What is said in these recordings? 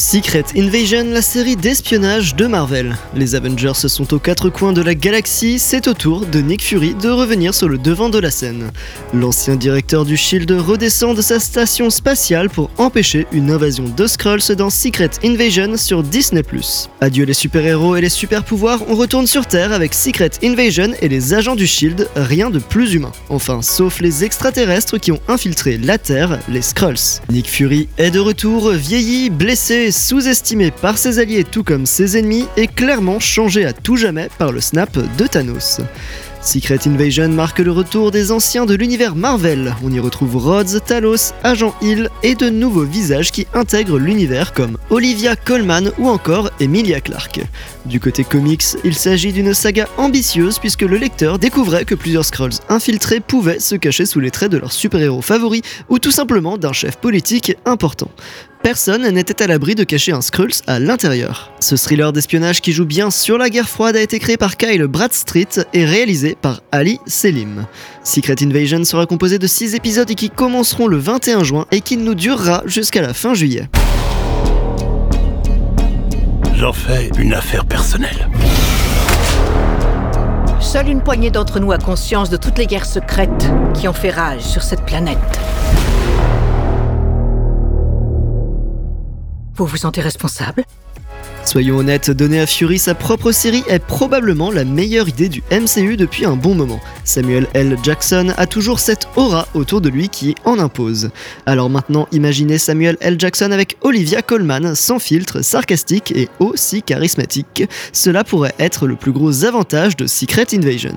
Secret Invasion, la série d'espionnage de Marvel. Les Avengers sont aux quatre coins de la galaxie, c'est au tour de Nick Fury de revenir sur le devant de la scène. L'ancien directeur du Shield redescend de sa station spatiale pour empêcher une invasion de Skrulls dans Secret Invasion sur Disney+. Adieu les super-héros et les super-pouvoirs, on retourne sur Terre avec Secret Invasion et les agents du Shield, rien de plus humain. Enfin, sauf les extraterrestres qui ont infiltré la Terre, les Skrulls. Nick Fury est de retour, vieilli, blessé sous-estimé par ses alliés tout comme ses ennemis et clairement changé à tout jamais par le snap de Thanos. Secret Invasion marque le retour des anciens de l'univers Marvel. On y retrouve Rhodes, Talos, Agent Hill et de nouveaux visages qui intègrent l'univers comme Olivia Colman ou encore Emilia Clarke. Du côté comics, il s'agit d'une saga ambitieuse puisque le lecteur découvrait que plusieurs Skrulls infiltrés pouvaient se cacher sous les traits de leur super-héros favori ou tout simplement d'un chef politique important. Personne n'était à l'abri de cacher un Skrulls à l'intérieur. Ce thriller d'espionnage qui joue bien sur la guerre froide a été créé par Kyle Bradstreet et réalisé par Ali Selim. Secret Invasion sera composé de 6 épisodes qui commenceront le 21 juin et qui nous durera jusqu'à la fin juillet. J'en fais une affaire personnelle. Seule une poignée d'entre nous a conscience de toutes les guerres secrètes qui ont fait rage sur cette planète. Vous vous sentez responsable Soyons honnêtes, donner à Fury sa propre série est probablement la meilleure idée du MCU depuis un bon moment. Samuel L. Jackson a toujours cette aura autour de lui qui en impose. Alors maintenant, imaginez Samuel L. Jackson avec Olivia Colman, sans filtre, sarcastique et aussi charismatique. Cela pourrait être le plus gros avantage de Secret Invasion.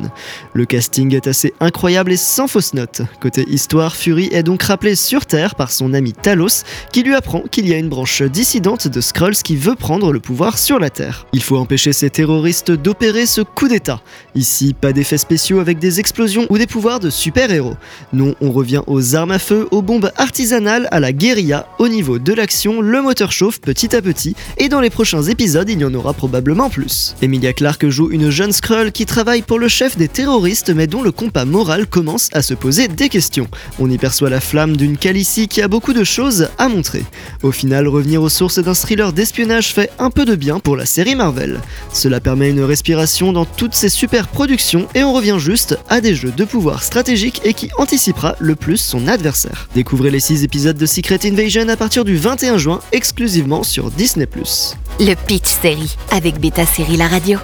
Le casting est assez incroyable et sans fausse note. Côté histoire, Fury est donc rappelé sur Terre par son ami Talos, qui lui apprend qu'il y a une branche dissidente de Skrulls qui veut prendre le pouvoir sur la Terre. Il faut empêcher ces terroristes d'opérer ce coup d'État. Ici, pas d'effets spéciaux avec des explosions ou des pouvoirs de super-héros. Non, on revient aux armes à feu, aux bombes artisanales, à la guérilla. Au niveau de l'action, le moteur chauffe petit à petit, et dans les prochains épisodes, il y en aura probablement plus. Emilia Clarke joue une jeune Skrull qui travaille pour le chef des terroristes, mais dont le compas moral commence à se poser des questions. On y perçoit la flamme d'une Calicie qui a beaucoup de choses à montrer. Au final, revenir aux sources d'un thriller d'espionnage fait un peu de bien pour la série Marvel. Cela permet une respiration dans toutes ces super productions et on revient juste à des jeux de pouvoir stratégiques et qui anticipera le plus son adversaire. Découvrez les 6 épisodes de Secret Invasion à partir du 21 juin exclusivement sur Disney+. Le Pitch Série avec Beta Série La Radio.